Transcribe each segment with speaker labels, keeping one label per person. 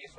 Speaker 1: Yes,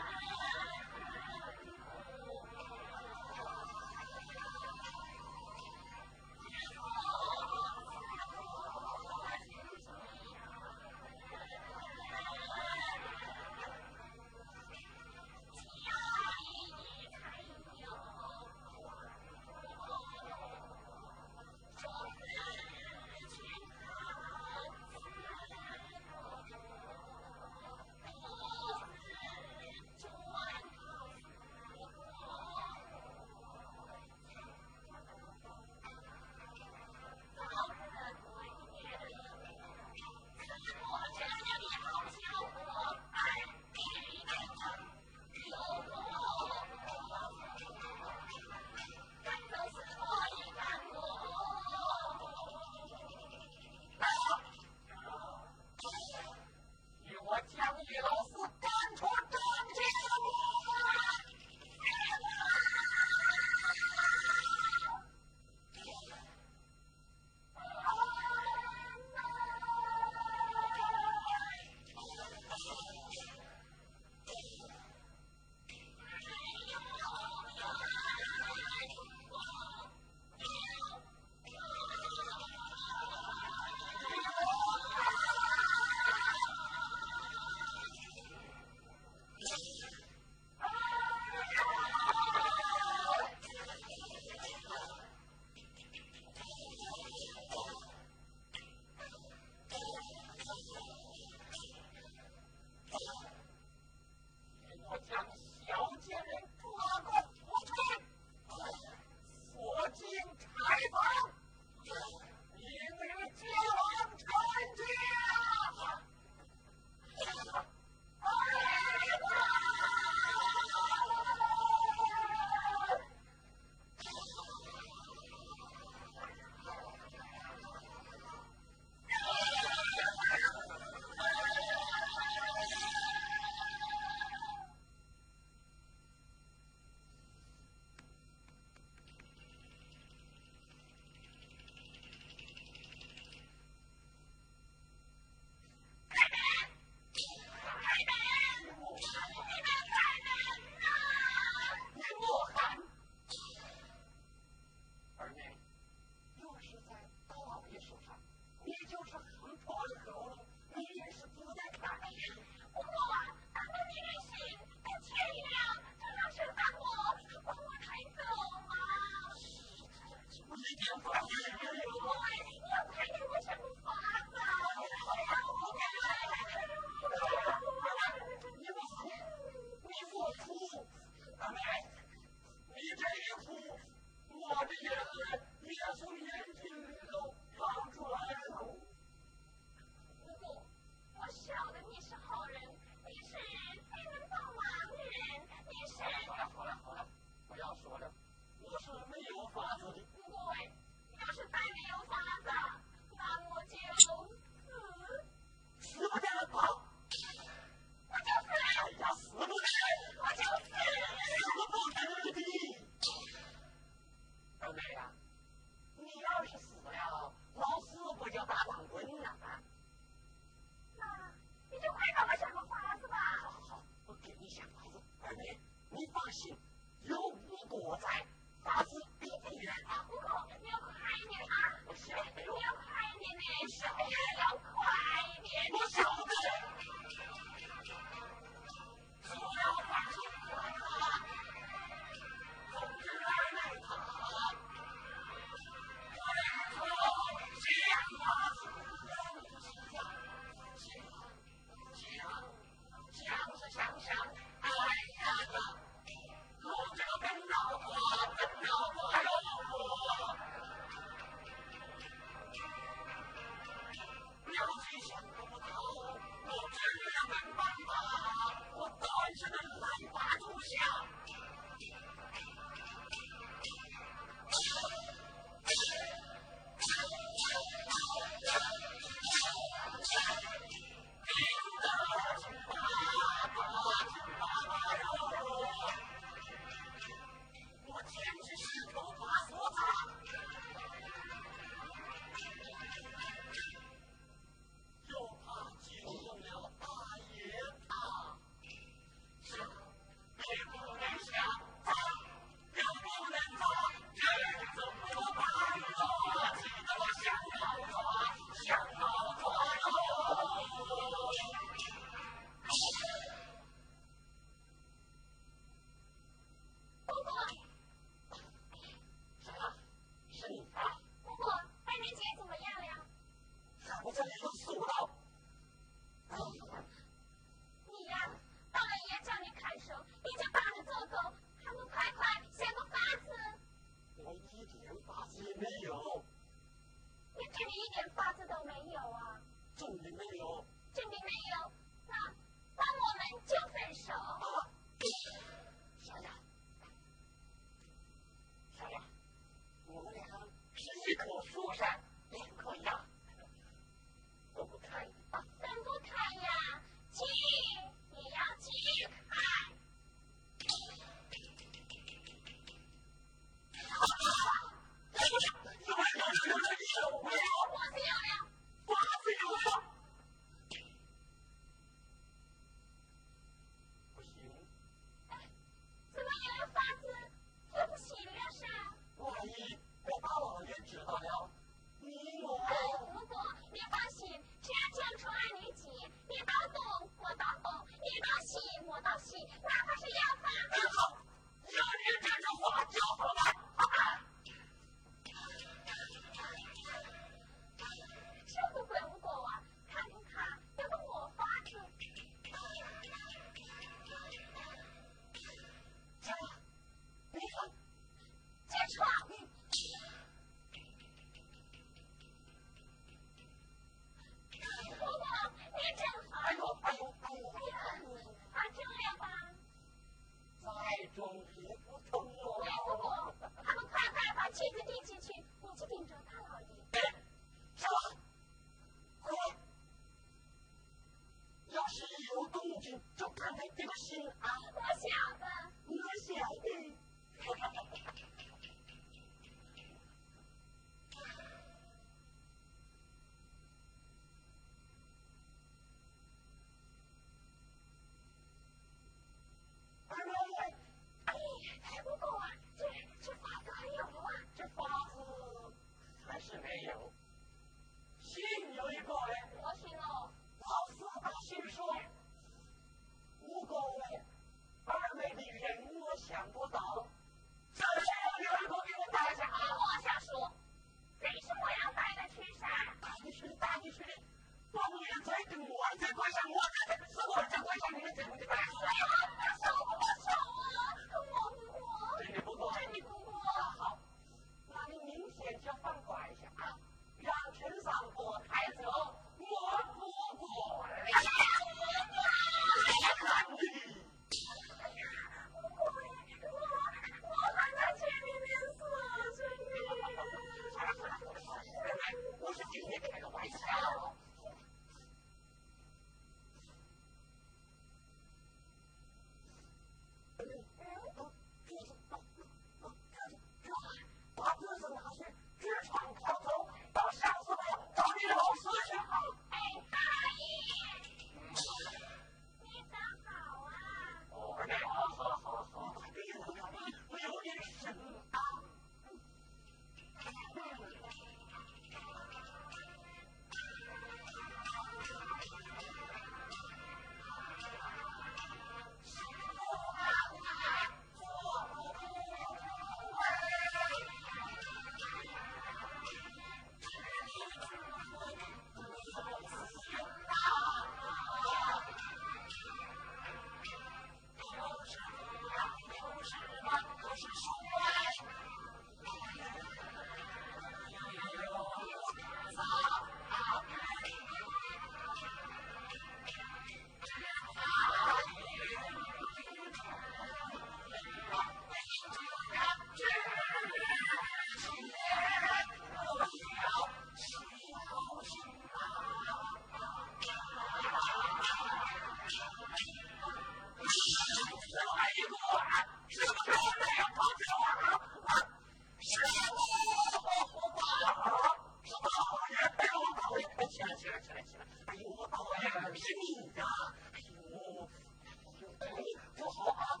Speaker 1: 起来，起来，起来！哎呦，我天呀，是你呀！哎呦，哎呦，哎呦，不好啊！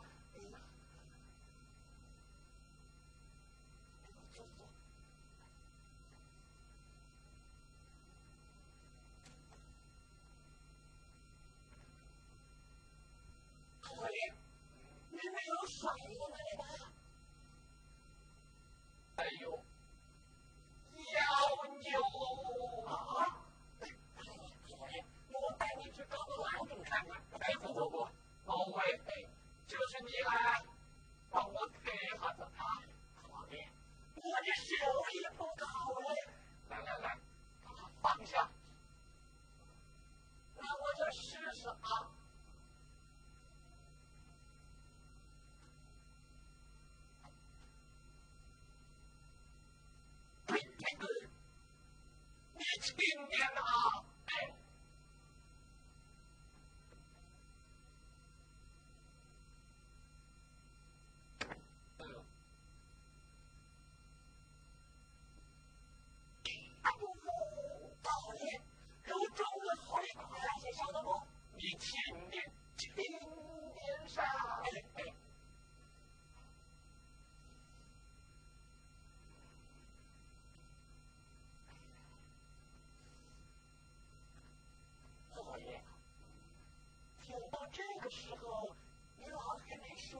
Speaker 1: 时候你老还没睡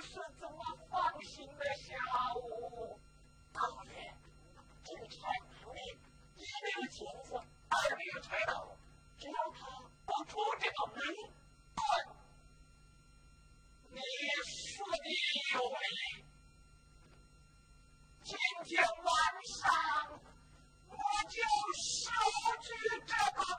Speaker 1: 是怎么放心的下午？大爷，共产努里，一没有金子，二没有柴刀，只要他不出这个门，你说的有理。今天晚上，我就收取这个。